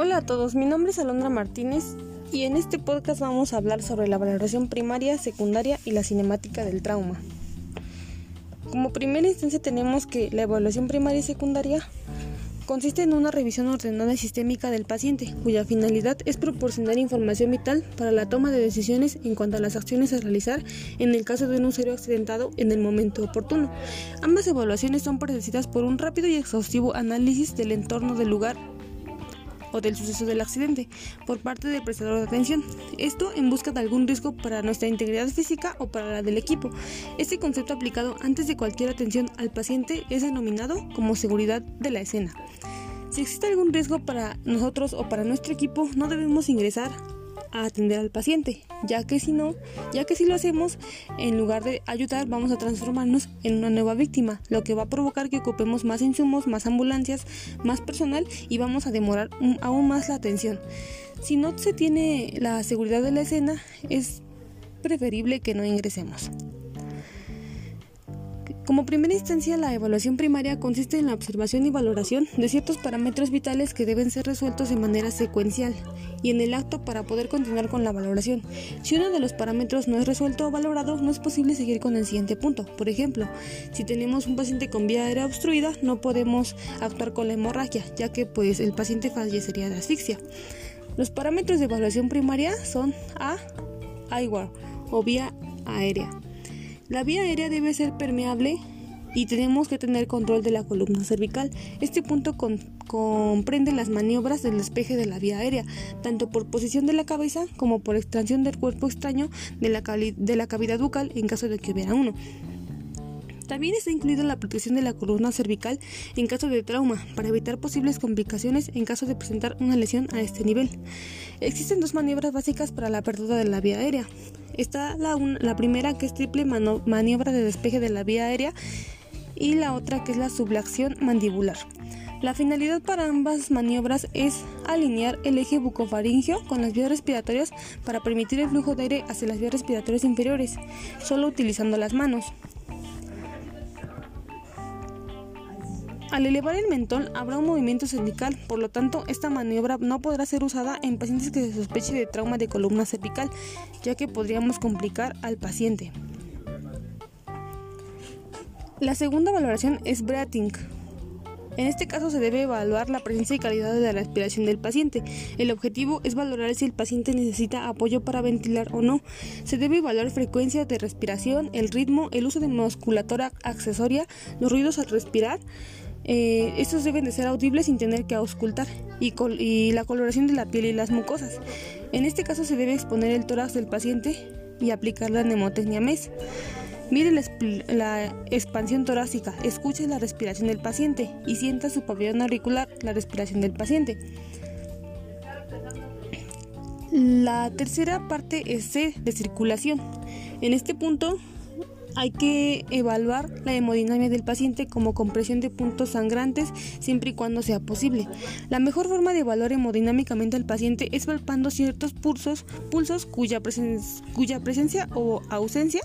Hola a todos, mi nombre es Alondra Martínez y en este podcast vamos a hablar sobre la valoración primaria, secundaria y la cinemática del trauma. Como primera instancia tenemos que la evaluación primaria y secundaria consiste en una revisión ordenada y sistémica del paciente, cuya finalidad es proporcionar información vital para la toma de decisiones en cuanto a las acciones a realizar en el caso de un usuario accidentado en el momento oportuno. Ambas evaluaciones son precedidas por un rápido y exhaustivo análisis del entorno del lugar o del suceso del accidente por parte del prestador de atención. Esto en busca de algún riesgo para nuestra integridad física o para la del equipo. Este concepto aplicado antes de cualquier atención al paciente es denominado como seguridad de la escena. Si existe algún riesgo para nosotros o para nuestro equipo, no debemos ingresar a atender al paciente, ya que si no, ya que si lo hacemos, en lugar de ayudar, vamos a transformarnos en una nueva víctima, lo que va a provocar que ocupemos más insumos, más ambulancias, más personal y vamos a demorar aún más la atención. Si no se tiene la seguridad de la escena, es preferible que no ingresemos. Como primera instancia, la evaluación primaria consiste en la observación y valoración de ciertos parámetros vitales que deben ser resueltos de manera secuencial y en el acto para poder continuar con la valoración. Si uno de los parámetros no es resuelto o valorado, no es posible seguir con el siguiente punto. Por ejemplo, si tenemos un paciente con vía aérea obstruida, no podemos actuar con la hemorragia, ya que pues el paciente fallecería de asfixia. Los parámetros de evaluación primaria son A, IWAR o vía aérea. La vía aérea debe ser permeable y tenemos que tener control de la columna cervical. Este punto comprende las maniobras del despeje de la vía aérea, tanto por posición de la cabeza como por extracción del cuerpo extraño de la, de la cavidad bucal en caso de que hubiera uno. También está incluida la protección de la columna cervical en caso de trauma, para evitar posibles complicaciones en caso de presentar una lesión a este nivel. Existen dos maniobras básicas para la apertura de la vía aérea. Está la, primera que es triple maniobra de despeje de la vía aérea y la otra que es la sublación mandibular. La finalidad para ambas maniobras es alinear el eje bucofaringeo con las vías respiratorias para permitir el flujo de aire hacia las vías respiratorias inferiores, solo utilizando las manos. Al elevar el mentón habrá un movimiento cervical, por lo tanto esta maniobra no podrá ser usada en pacientes que se sospeche de trauma de columna cervical, ya que podríamos complicar al paciente. La segunda valoración es breathing. En este caso se debe evaluar la presencia y calidad de la respiración del paciente. El objetivo es valorar si el paciente necesita apoyo para ventilar o no. Se debe evaluar frecuencia de respiración, el ritmo, el uso de musculatura accesoria, los ruidos al respirar, eh, estos deben de ser audibles sin tener que auscultar y, la coloración de la piel y las mucosas. En este caso se debe exponer el tórax del paciente y aplicar la mnemotecnia MES. Mire la, expansión torácica, escuche la respiración del paciente y sienta su pabellón auricular, la respiración del paciente. La tercera parte es C, de circulación. En este punto hay que evaluar la hemodinamia del paciente como compresión de puntos sangrantes siempre y cuando sea posible. La mejor forma de evaluar hemodinámicamente al paciente es palpando ciertos pulsos, pulsos cuya, cuya presencia o ausencia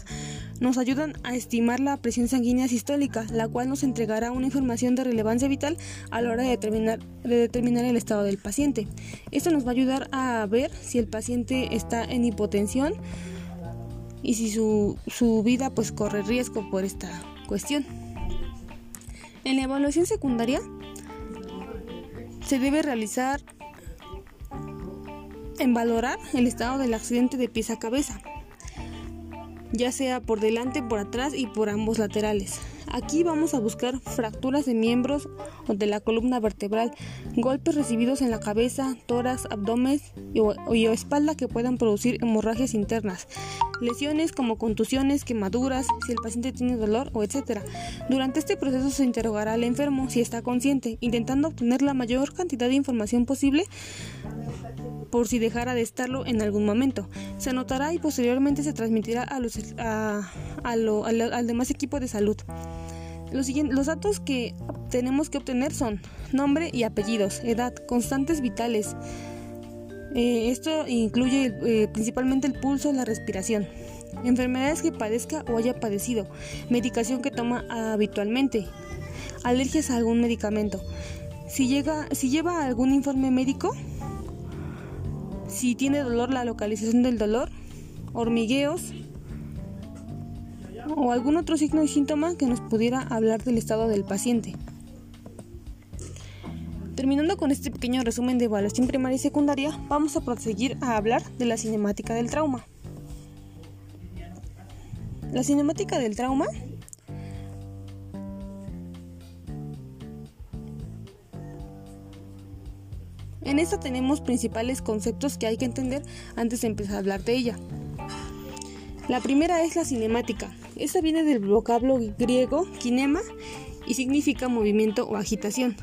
nos ayudan a estimar la presión sanguínea sistólica, la cual nos entregará una información de relevancia vital a la hora de determinar, de determinar el estado del paciente. Esto nos va a ayudar a ver si el paciente está en hipotensión, y si su, su vida pues corre riesgo por esta cuestión. En la evaluación secundaria se debe realizar en valorar el estado del accidente de pies a cabeza, ya sea por delante, por atrás y por ambos laterales. Aquí vamos a buscar fracturas de miembros o de la columna vertebral, golpes recibidos en la cabeza, tórax, abdomen y, espalda que puedan producir hemorragias internas, lesiones como contusiones, quemaduras, si el paciente tiene dolor o etc. Durante este proceso se interrogará al enfermo si está consciente, intentando obtener la mayor cantidad de información posible por si dejara de estarlo en algún momento. Se anotará y posteriormente se transmitirá a los, al demás equipo de salud. Los, los datos que tenemos que obtener son nombre y apellidos, edad, constantes vitales. Eh, esto incluye eh, principalmente el pulso, la respiración, enfermedades que padezca o haya padecido, medicación que toma habitualmente, alergias a algún medicamento. Si, llega, si lleva algún informe médico, si tiene dolor, la localización del dolor, hormigueos o algún otro signo y síntoma que nos pudiera hablar del estado del paciente. Terminando con este pequeño resumen de evaluación primaria y secundaria, vamos a proseguir a hablar de la cinemática del trauma. La cinemática del trauma En esta tenemos principales conceptos que hay que entender antes de empezar a hablar de ella. La primera es la cinemática. Esta viene del vocablo griego kinema y significa movimiento o agitación.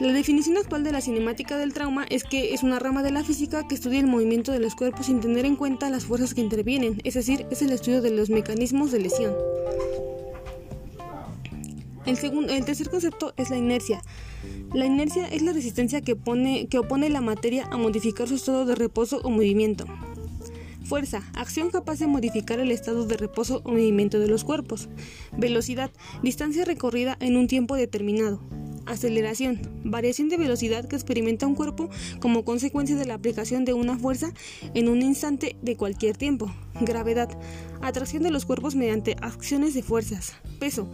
La definición actual de la cinemática del trauma es que es una rama de la física que estudia el movimiento de los cuerpos sin tener en cuenta las fuerzas que intervienen, es decir, es el estudio de los mecanismos de lesión. El, segundo, el tercer concepto es la inercia. La inercia es la resistencia que, pone, que opone la materia a modificar su estado de reposo o movimiento. Fuerza, acción capaz de modificar el estado de reposo o movimiento de los cuerpos. Velocidad, distancia recorrida en un tiempo determinado. Aceleración, variación de velocidad que experimenta un cuerpo como consecuencia de la aplicación de una fuerza en un instante de cualquier tiempo. Gravedad, atracción de los cuerpos mediante acciones de fuerzas. Peso,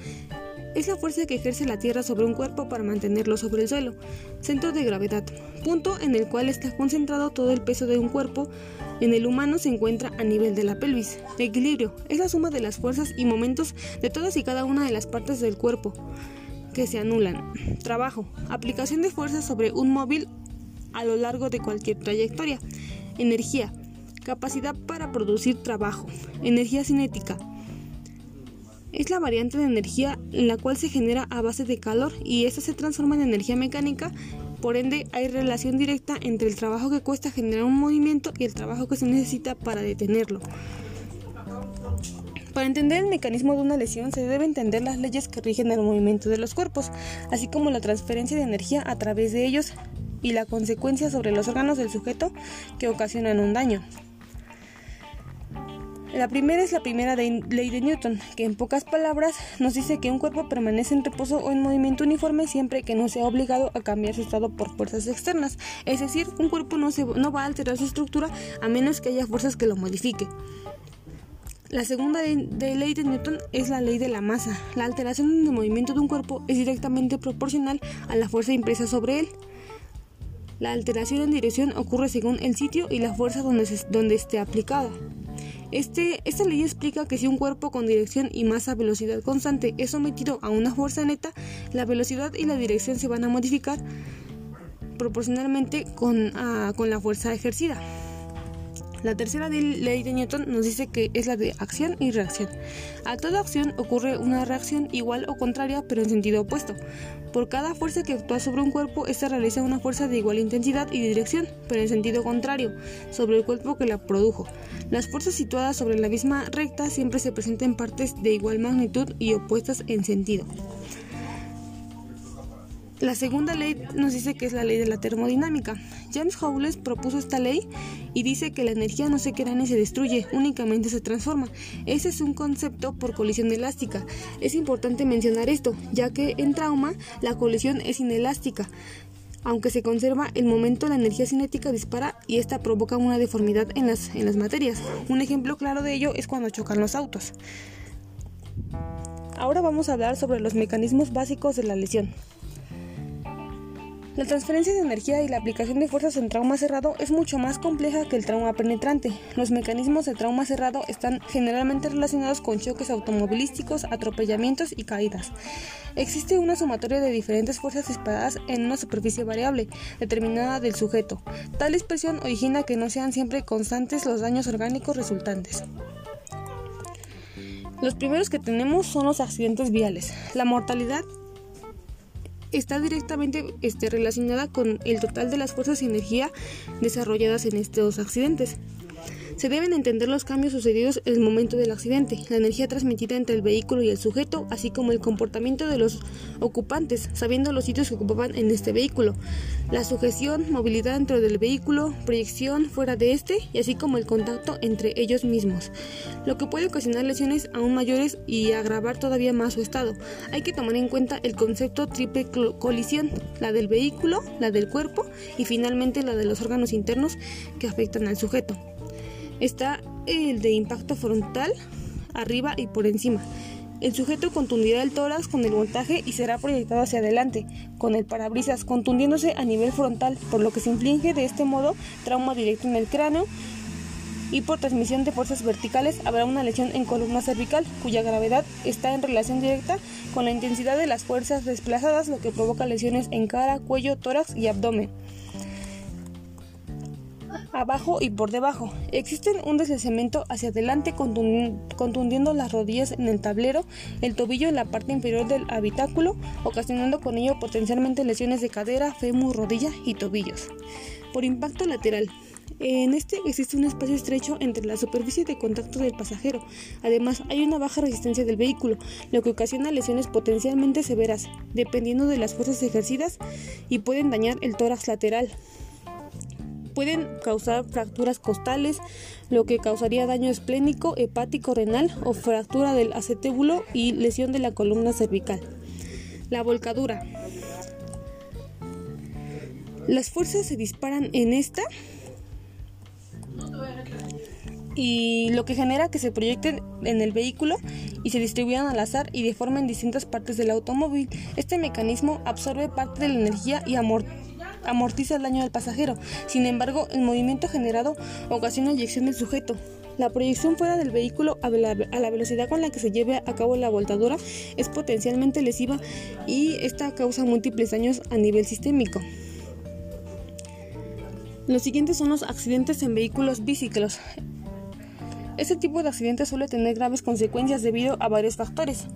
es la fuerza que ejerce la Tierra sobre un cuerpo para mantenerlo sobre el suelo. Centro de gravedad, punto en el cual está concentrado todo el peso de un cuerpo. En el humano se encuentra a nivel de la pelvis. Equilibrio, es la suma de las fuerzas y momentos de todas y cada una de las partes del cuerpo que se anulan. Trabajo. Aplicación de fuerza sobre un móvil a lo largo de cualquier trayectoria. Energía. Capacidad para producir trabajo. Energía cinética. Es la variante de energía en la cual se genera a base de calor y esta se transforma en energía mecánica. Por ende, hay relación directa entre el trabajo que cuesta generar un movimiento y el trabajo que se necesita para detenerlo. Para entender el mecanismo de una lesión se debe entender las leyes que rigen el movimiento de los cuerpos, así como la transferencia de energía a través de ellos y la consecuencia sobre los órganos del sujeto que ocasionan un daño. La primera es la primera ley de Newton, que en pocas palabras nos dice que un cuerpo permanece en reposo o en movimiento uniforme siempre que no sea obligado a cambiar su estado por fuerzas externas. Es decir, un cuerpo no, se, no va a alterar su estructura a menos que haya fuerzas que lo modifiquen. La segunda de ley de Newton es la ley de la masa. La alteración de movimiento de un cuerpo es directamente proporcional a la fuerza impresa sobre él. La alteración en dirección ocurre según el sitio y la fuerza donde, donde esté aplicada. Este, esta ley explica que si un cuerpo con dirección y masa velocidad constante es sometido a una fuerza neta, la velocidad y la dirección se van a modificar proporcionalmente con, ah, con la fuerza ejercida. La tercera ley de Newton nos dice que es la de acción y reacción. A toda acción ocurre una reacción igual o contraria, pero en sentido opuesto. Por cada fuerza que actúa sobre un cuerpo, ésta realiza una fuerza de igual intensidad y dirección, pero en sentido contrario, sobre el cuerpo que la produjo. Las fuerzas situadas sobre la misma recta siempre se presentan en partes de igual magnitud y opuestas en sentido. La segunda ley nos dice que es la ley de la termodinámica. James Howells propuso esta ley y dice que la energía no se crea ni se destruye, únicamente se transforma. Ese es un concepto por colisión elástica. Es importante mencionar esto, ya que en trauma la colisión es inelástica. Aunque se conserva el momento, la energía cinética dispara y esta provoca una deformidad en las, en las materias. Un ejemplo claro de ello es cuando chocan los autos. Ahora vamos a hablar sobre los mecanismos básicos de la lesión. La transferencia de energía y la aplicación de fuerzas en trauma cerrado es mucho más compleja que el trauma penetrante. Los mecanismos de trauma cerrado están generalmente relacionados con choques automovilísticos, atropellamientos y caídas. Existe una sumatoria de diferentes fuerzas disparadas en una superficie variable determinada del sujeto. Tal expresión origina que no sean siempre constantes los daños orgánicos resultantes. Los primeros que tenemos son los accidentes viales. La mortalidad está directamente este, relacionada con el total de las fuerzas y energía desarrolladas en estos accidentes. Se deben entender los cambios sucedidos en el momento del accidente, la energía transmitida entre el vehículo y el sujeto, así como el comportamiento de los ocupantes, sabiendo los sitios que ocupaban en este vehículo, la sujeción, movilidad dentro del vehículo, proyección fuera de este y así como el contacto entre ellos mismos, lo que puede ocasionar lesiones aún mayores y agravar todavía más su estado. Hay que tomar en cuenta el concepto triple colisión, la del vehículo, la del cuerpo y finalmente la de los órganos internos que afectan al sujeto. Está el de impacto frontal, arriba y por encima. El sujeto contundirá el tórax con el montaje y será proyectado hacia adelante, con el parabrisas contundiéndose a nivel frontal, por lo que se inflige de este modo trauma directo en el cráneo y por transmisión de fuerzas verticales habrá una lesión en columna cervical, cuya gravedad está en relación directa con la intensidad de las fuerzas desplazadas, lo que provoca lesiones en cara, cuello, tórax y abdomen abajo y por debajo. Existen un deslizamiento hacia adelante contundiendo las rodillas en el tablero, el tobillo en la parte inferior del habitáculo, ocasionando con ello potencialmente lesiones de cadera, fémur, rodilla y tobillos. Por impacto lateral. En este existe un espacio estrecho entre la superficie de contacto del pasajero. Además, hay una baja resistencia del vehículo, lo que ocasiona lesiones potencialmente severas, dependiendo de las fuerzas ejercidas y pueden dañar el tórax lateral. Pueden causar fracturas costales, lo que causaría daño esplénico, hepático, renal o fractura del acetébulo y lesión de la columna cervical. La volcadura. Las fuerzas se disparan en esta y lo que genera que se proyecten en el vehículo y se distribuyan al azar y de forma en distintas partes del automóvil. Este mecanismo absorbe parte de la energía y amortigua amortiza el daño del pasajero. Sin embargo, el movimiento generado ocasiona eyección del sujeto. La proyección fuera del vehículo a la, velocidad con la que se lleve a cabo la voltadura es potencialmente lesiva y esta causa múltiples daños a nivel sistémico. Los siguientes son los accidentes en vehículos biciclos. Este tipo de accidentes suele tener graves consecuencias debido a varios factores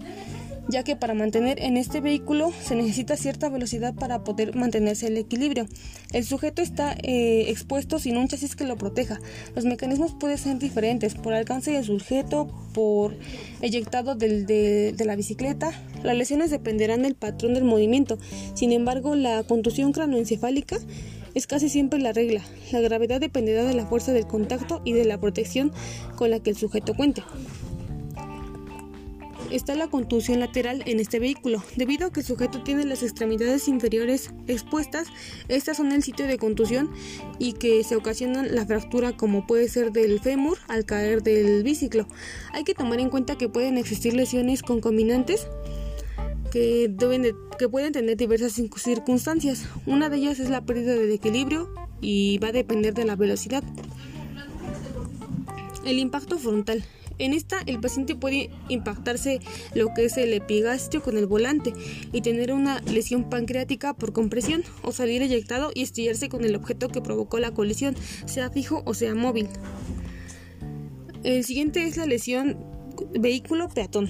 ya que para mantener en este vehículo se necesita cierta velocidad para poder mantenerse el equilibrio. El sujeto está eh, expuesto sin un chasis que lo proteja. Los mecanismos pueden ser diferentes, por alcance del sujeto, por eyectado de, de la bicicleta. Las lesiones dependerán del patrón del movimiento. Sin embargo, la contusión cranoencefálica es casi siempre la regla. La gravedad dependerá de la fuerza del contacto y de la protección con la que el sujeto cuente está la contusión lateral en este vehículo. Debido a que el sujeto tiene las extremidades inferiores expuestas, estas son el sitio de contusión y que se ocasionan la fractura como puede ser del fémur al caer del biciclo. Hay que tomar en cuenta que pueden existir lesiones concomitantes que, deben que pueden tener diversas circunstancias. Una de ellas es la pérdida del equilibrio y va a depender de la velocidad. El impacto frontal. En esta, el paciente puede impactarse lo que es el epigastrio con el volante y tener una lesión pancreática por compresión o salir eyectado y estillarse con el objeto que provocó la colisión, sea fijo o sea móvil. El siguiente es la lesión vehículo peatón.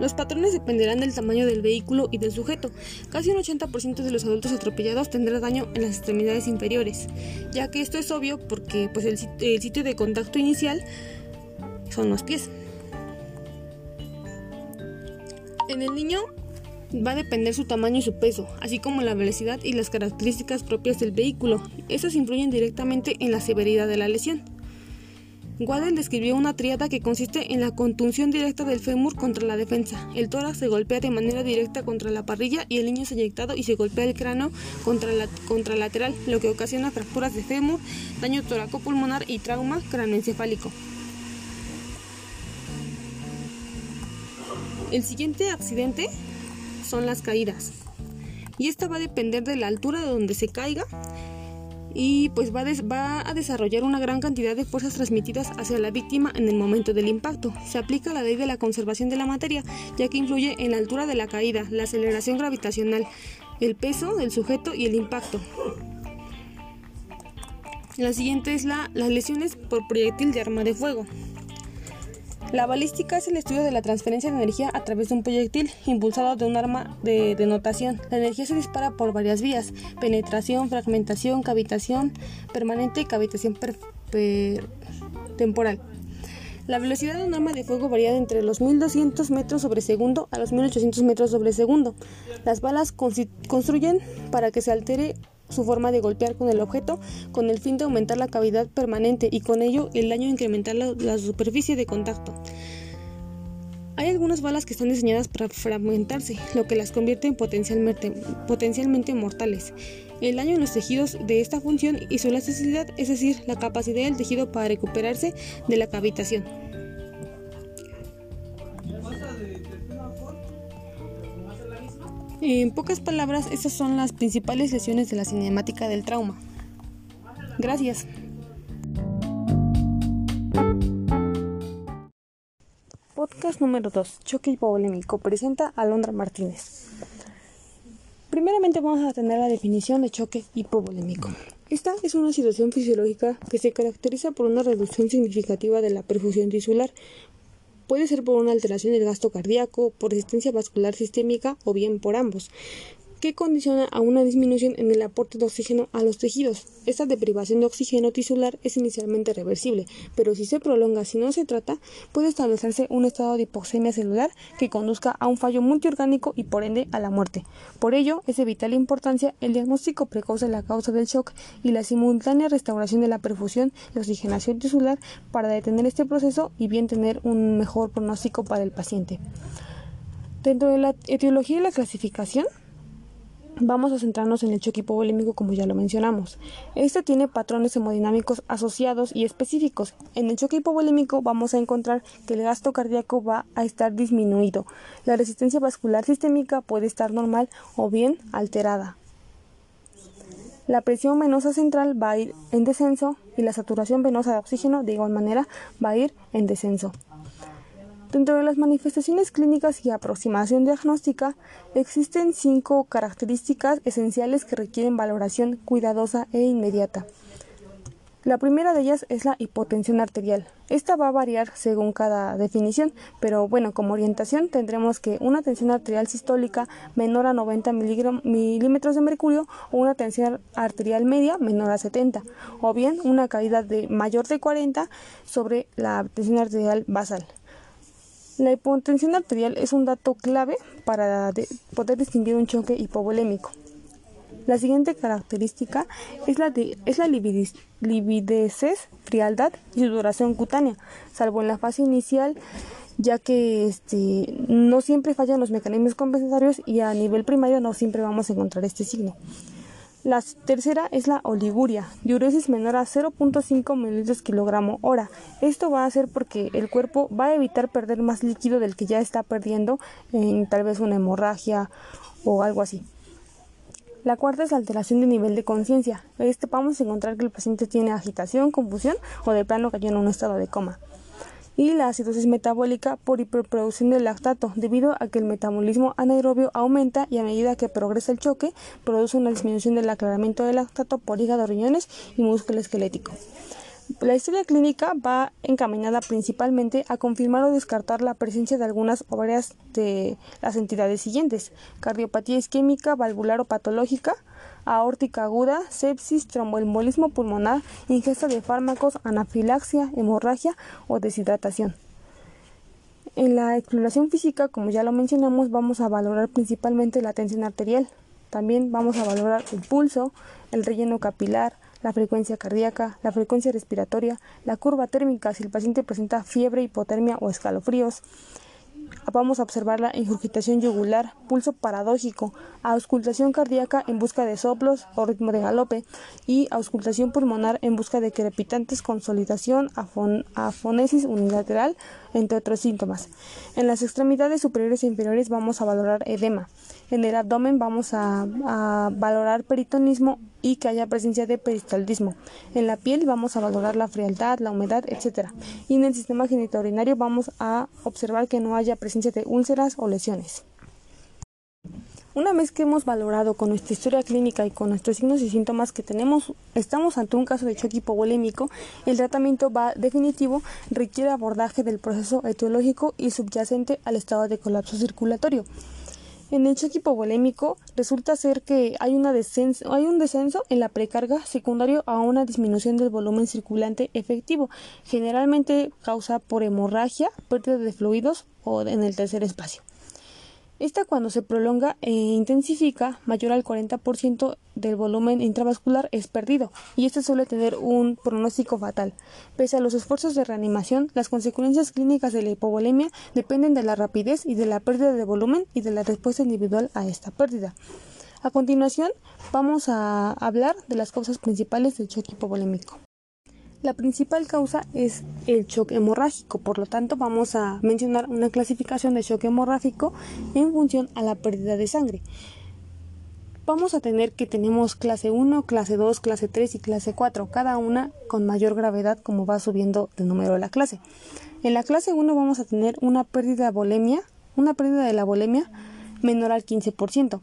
Los patrones dependerán del tamaño del vehículo y del sujeto. Casi un 80% de los adultos atropellados tendrá daño en las extremidades inferiores, ya que esto es obvio porque pues, el sitio de contacto inicial son los pies. En el niño va a depender su tamaño y su peso, así como la velocidad y las características propias del vehículo. Estos influyen directamente en la severidad de la lesión. Waddell describió una triada que consiste en la contunción directa del fémur contra la defensa. El tórax se golpea de manera directa contra la parrilla y el niño es eyectado y se golpea el cráneo contra la contralateral, lo que ocasiona fracturas de fémur, daño toracopulmonar y trauma cranoencefálico. El siguiente accidente son las caídas. Y esta va a depender de la altura de donde se caiga y pues va, va, a desarrollar una gran cantidad de fuerzas transmitidas hacia la víctima en el momento del impacto. Se aplica la ley de la conservación de la materia, ya que influye en la altura de la caída, la aceleración gravitacional, el peso del sujeto y el impacto. La siguiente es la, las lesiones por proyectil de arma de fuego. La balística es el estudio de la transferencia de energía a través de un proyectil impulsado de un arma de denotación. La energía se dispara por varias vías, penetración, fragmentación, cavitación permanente y cavitación Temporal. La velocidad de arma de fuego varía entre los 1200 metros sobre segundo a los 1800 metros sobre segundo. Las balas construyen para que se altere su forma de golpear con el objeto con el fin de aumentar la cavidad permanente y con ello el daño incrementar la, superficie de contacto. Hay algunas balas que están diseñadas para fragmentarse, lo que las convierte en potencialmente mortales. El daño en los tejidos de esta función y su elasticidad, es decir, la capacidad del tejido para recuperarse de la cavitación. En pocas palabras, estas son las principales lesiones de la cinemática del trauma. Gracias. Podcast número 2. Choque hipovolémico. Presenta Alondra Martínez. Primeramente vamos a tener la definición de choque hipovolémico. Esta es una situación fisiológica que se caracteriza por una reducción significativa de la perfusión tisular. Puede ser por una alteración del gasto cardíaco, por resistencia vascular sistémica o bien por ambos que condiciona a una disminución en el aporte de oxígeno a los tejidos. Esta deprivación de oxígeno tisular es inicialmente reversible, pero si se prolonga si no se trata, puede establecerse un estado de hipoxemia celular que conduzca a un fallo multiorgánico y por ende a la muerte. Por ello, es de vital importancia el diagnóstico precoz de la causa del shock y la simultánea restauración de la perfusión y oxigenación tisular para detener este proceso y bien tener un mejor pronóstico para el paciente. Dentro de la etiología y la clasificación, Vamos a centrarnos en el choque hipovolémico como ya lo mencionamos. Este tiene patrones hemodinámicos asociados y específicos. En el choque hipovolémico vamos a encontrar que el gasto cardíaco va a estar disminuido. La resistencia vascular sistémica puede estar normal o bien alterada. La presión venosa central va a ir en descenso y la saturación venosa de oxígeno de igual manera va a ir en descenso. Dentro de las manifestaciones clínicas y aproximación diagnóstica, existen cinco características esenciales que requieren valoración cuidadosa e inmediata. La primera de ellas es la hipotensión arterial. Esta va a variar según cada definición, pero bueno, como orientación tendremos que una tensión arterial sistólica menor a 90 milímetros de mercurio o una tensión arterial media menor a 70, o bien una caída de mayor de 40 sobre la tensión arterial basal. La hipotensión arterial es un dato clave para poder distinguir un choque hipovolémico. La siguiente característica es la, de, es la frialdad y sudoración cutánea, salvo en la fase inicial, ya que este, no siempre fallan los mecanismos compensatorios y a nivel primario no siempre vamos a encontrar este signo. La tercera es la oliguria, diuresis menor a 0.5 ml kilogramo hora. Esto va a ser porque el cuerpo va a evitar perder más líquido del que ya está perdiendo en tal vez una hemorragia o algo así. La cuarta es la alteración de nivel de conciencia. Este vamos a encontrar que el paciente tiene agitación, confusión o de plano cayó en un estado de coma y la acidosis metabólica por hiperproducción del lactato, debido a que el metabolismo anaerobio aumenta y a medida que progresa el choque, produce una disminución del aclaramiento del lactato por hígado, riñones y músculo esquelético. La historia clínica va encaminada principalmente a confirmar o descartar la presencia de algunas obras de las entidades siguientes: cardiopatía isquémica, valvular o patológica, aórtica aguda, sepsis, tromboembolismo pulmonar, ingesta de fármacos, anafilaxia, hemorragia o deshidratación. En la exploración física, como ya lo mencionamos, vamos a valorar principalmente la tensión arterial. También vamos a valorar el pulso, el relleno capilar, la frecuencia cardíaca, la frecuencia respiratoria, la curva térmica si el paciente presenta fiebre, hipotermia o escalofríos, Vamos a observar la ingurgitación yugular, pulso paradójico, auscultación cardíaca en busca de soplos o ritmo de galope y auscultación pulmonar en busca de crepitantes, consolidación, afonesis unilateral, entre otros síntomas. En las extremidades superiores e inferiores vamos a valorar edema. En el abdomen vamos a, valorar peritonismo y que haya presencia de peristaldismo. En la piel vamos a valorar la frialdad, la humedad, etc. Y en el sistema genitourinario vamos a observar que no haya presencia de úlceras o lesiones. Una vez que hemos valorado con nuestra historia clínica y con nuestros signos y síntomas que tenemos, estamos ante un caso de choque hipovolémico, el tratamiento va definitivo requiere abordaje del proceso etiológico y subyacente al estado de colapso circulatorio. En el choque hipovolémico resulta ser que hay, una hay un descenso en la precarga secundario a una disminución del volumen circulante efectivo, generalmente causa por hemorragia, pérdida de fluidos o en el tercer espacio. Esta cuando se prolonga e intensifica mayor al 40% del volumen intravascular es perdido y este suele tener un pronóstico fatal. Pese a los esfuerzos de reanimación, las consecuencias clínicas de la hipovolemia dependen de la rapidez y de la pérdida de volumen y de la respuesta individual a esta pérdida. A continuación, vamos a hablar de las causas principales del choque hipovolémico. La principal causa es el choque hemorrágico, por lo tanto vamos a mencionar una clasificación de choque hemorrágico en función a la pérdida de sangre. Vamos a tener que tenemos clase 1, clase 2, clase 3 y clase 4, cada una con mayor gravedad como va subiendo el número de la clase. En la clase 1 vamos a tener una pérdida de volemia, una pérdida de la volemia menor al 15%,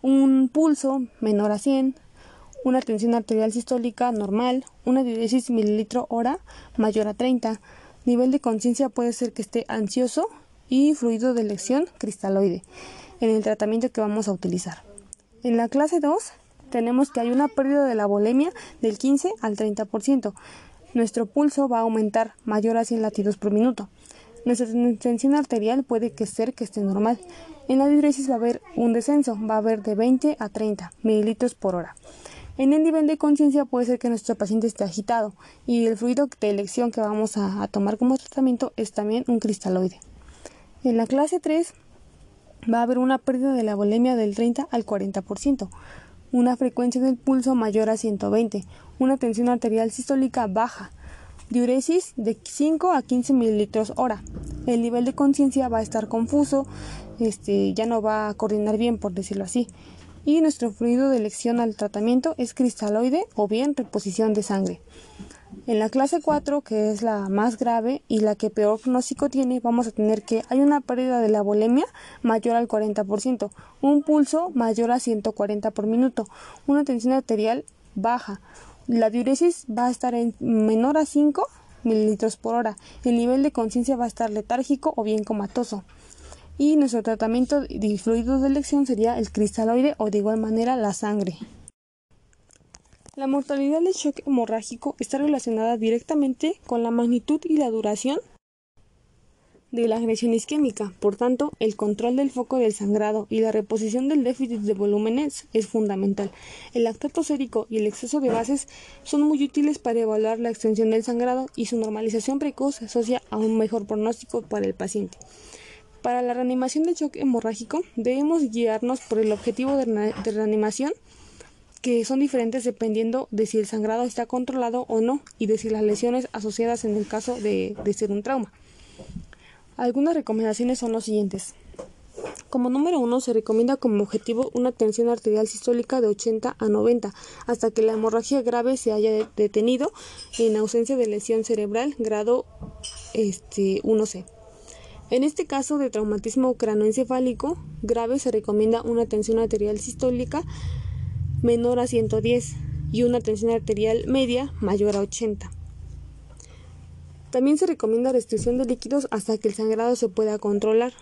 un pulso menor a 100, una tensión arterial sistólica normal, una diuresis mililitro hora mayor a 30. Nivel de conciencia puede ser que esté ansioso y fluido de elección cristaloide en el tratamiento que vamos a utilizar. En la clase 2 tenemos que hay una pérdida de la volemia del 15 al 30%. Nuestro pulso va a aumentar mayor a 100 latidos por minuto. Nuestra tensión arterial puede que ser que esté normal. En la diuresis va a haber un descenso, va a haber de 20 a 30 mililitros por hora. En el nivel de conciencia puede ser que nuestro paciente esté agitado y el fluido de elección que vamos a, tomar como tratamiento es también un cristaloide. En la clase 3 va a haber una pérdida de la volemia del 30 al 40%, una frecuencia del pulso mayor a 120, una tensión arterial sistólica baja, diuresis de 5 a 15 mililitros hora. El nivel de conciencia va a estar confuso, este, ya no va a coordinar bien, por decirlo así y nuestro fluido de elección al tratamiento es cristaloide o bien reposición de sangre. En la clase 4, que es la más grave y la que peor pronóstico tiene, vamos a tener que hay una pérdida de la volemia mayor al 40%, un pulso mayor a 140 por minuto, una tensión arterial baja, la diuresis va a estar en menor a 5 mililitros por hora, el nivel de conciencia va a estar letárgico o bien comatoso y nuestro tratamiento de fluidos de elección sería el cristaloide o de igual manera la sangre. La mortalidad del shock hemorrágico está relacionada directamente con la magnitud y la duración de la agresión isquémica. Por tanto, el control del foco del sangrado y la reposición del déficit de volúmenes es fundamental. El lactato sérico y el exceso de bases son muy útiles para evaluar la extensión del sangrado y su normalización precoz asocia a un mejor pronóstico para el paciente. Para la reanimación del shock hemorrágico debemos guiarnos por el objetivo de, reanimación que son diferentes dependiendo de si el sangrado está controlado o no y de si las lesiones asociadas en el caso de, ser un trauma. Algunas recomendaciones son los siguientes. Como número uno, se recomienda como objetivo una tensión arterial sistólica de 80 a 90 hasta que la hemorragia grave se haya detenido en ausencia de lesión cerebral grado este, 1C. En este caso de traumatismo cranoencefálico grave se recomienda una tensión arterial sistólica menor a 110 y una tensión arterial media mayor a 80. También se recomienda restricción de líquidos hasta que el sangrado se pueda controlar.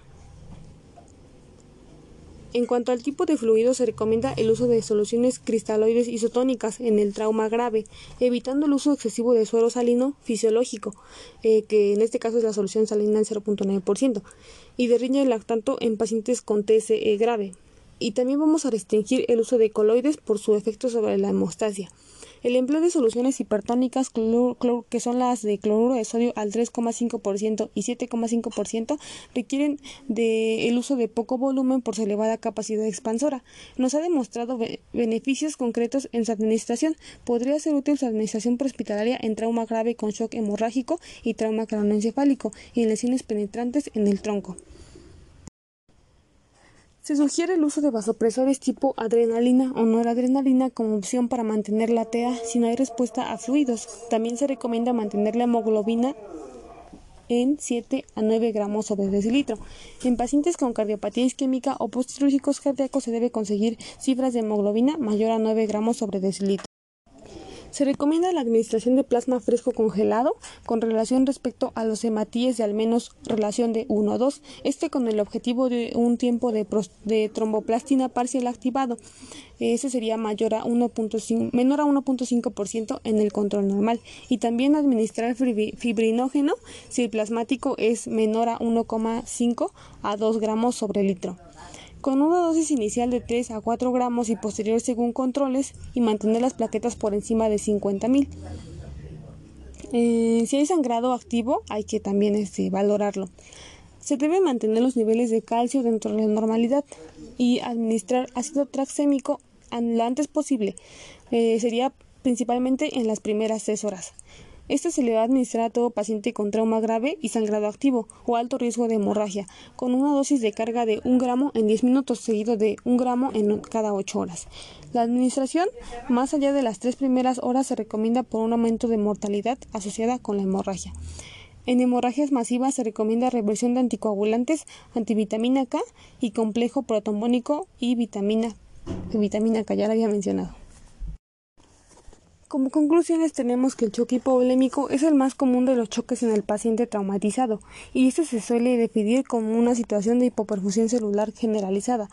En cuanto al tipo de fluido, se recomienda el uso de soluciones cristaloides isotónicas en el trauma grave, evitando el uso excesivo de suero salino fisiológico, eh, que en este caso es la solución salina del 0.9%, y de riña lactanto en pacientes con TSE grave. Y también vamos a restringir el uso de coloides por su efecto sobre la hemostasia. El empleo de soluciones hipertónicas que son las de cloruro de sodio al 3,5% y 7,5% requieren del uso de poco volumen por su elevada capacidad expansora. Nos ha demostrado beneficios concretos en su administración. Podría ser útil su administración prehospitalaria en trauma grave con shock hemorrágico y trauma craneoencefálico y en lesiones penetrantes en el tronco. Se sugiere el uso de vasopresores tipo adrenalina o noradrenalina como opción para mantener la TEA si no hay respuesta a fluidos. También se recomienda mantener la hemoglobina en 7 a 9 gramos sobre decilitro. En pacientes con cardiopatía isquémica o postquirúrgicos cardíacos se debe conseguir cifras de hemoglobina mayor a 9 gramos sobre decilitro. Se recomienda la administración de plasma fresco congelado con relación respecto a los hematíes de al menos relación de 1 a 2, este con el objetivo de un tiempo de, tromboplastina parcial activado. Ese sería mayor a 1.5, menor a 1.5% en el control normal. Y también administrar fibrinógeno si el plasmático es menor a 1,5 a 2 gramos sobre litro con una dosis inicial de 3 a 4 gramos y posterior según controles y mantener las plaquetas por encima de 50.000. Eh, si hay sangrado activo, hay que también este, valorarlo. Se debe mantener los niveles de calcio dentro de la normalidad y administrar ácido traxémico lo antes posible. Eh, sería principalmente en las primeras 6 horas. Este se le va a administrar a todo paciente con trauma grave y sangrado activo o alto riesgo de hemorragia, con una dosis de carga de 1 gramo en 10 minutos, seguido de 1 gramo en cada 8 horas. La administración, más allá de las tres primeras horas, se recomienda por un aumento de mortalidad asociada con la hemorragia. En hemorragias masivas se recomienda reversión de anticoagulantes, antivitamina K y complejo protombónico y vitamina, vitamina K, ya la había mencionado. Como conclusiones tenemos que el choque hipovolémico es el más común de los choques en el paciente traumatizado y este se suele definir como una situación de hipoperfusión celular generalizada.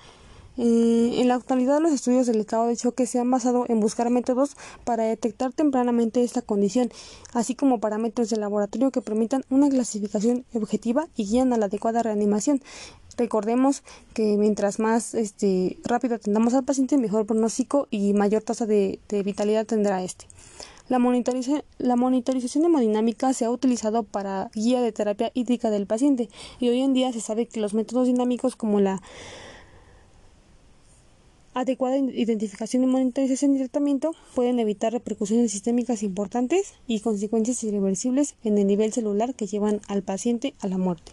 Eh, en la actualidad los estudios del estado de choque se han basado en buscar métodos para detectar tempranamente esta condición, así como parámetros de laboratorio que permitan una clasificación objetiva y guían a la adecuada reanimación. Recordemos que mientras más este, rápido atendamos al paciente, mejor pronóstico y mayor tasa de, vitalidad tendrá este. La, la, monitorización hemodinámica se ha utilizado para guía de terapia hídrica del paciente y hoy en día se sabe que los métodos dinámicos como la adecuada identificación y monitorización y tratamiento pueden evitar repercusiones sistémicas importantes y consecuencias irreversibles en el nivel celular que llevan al paciente a la muerte.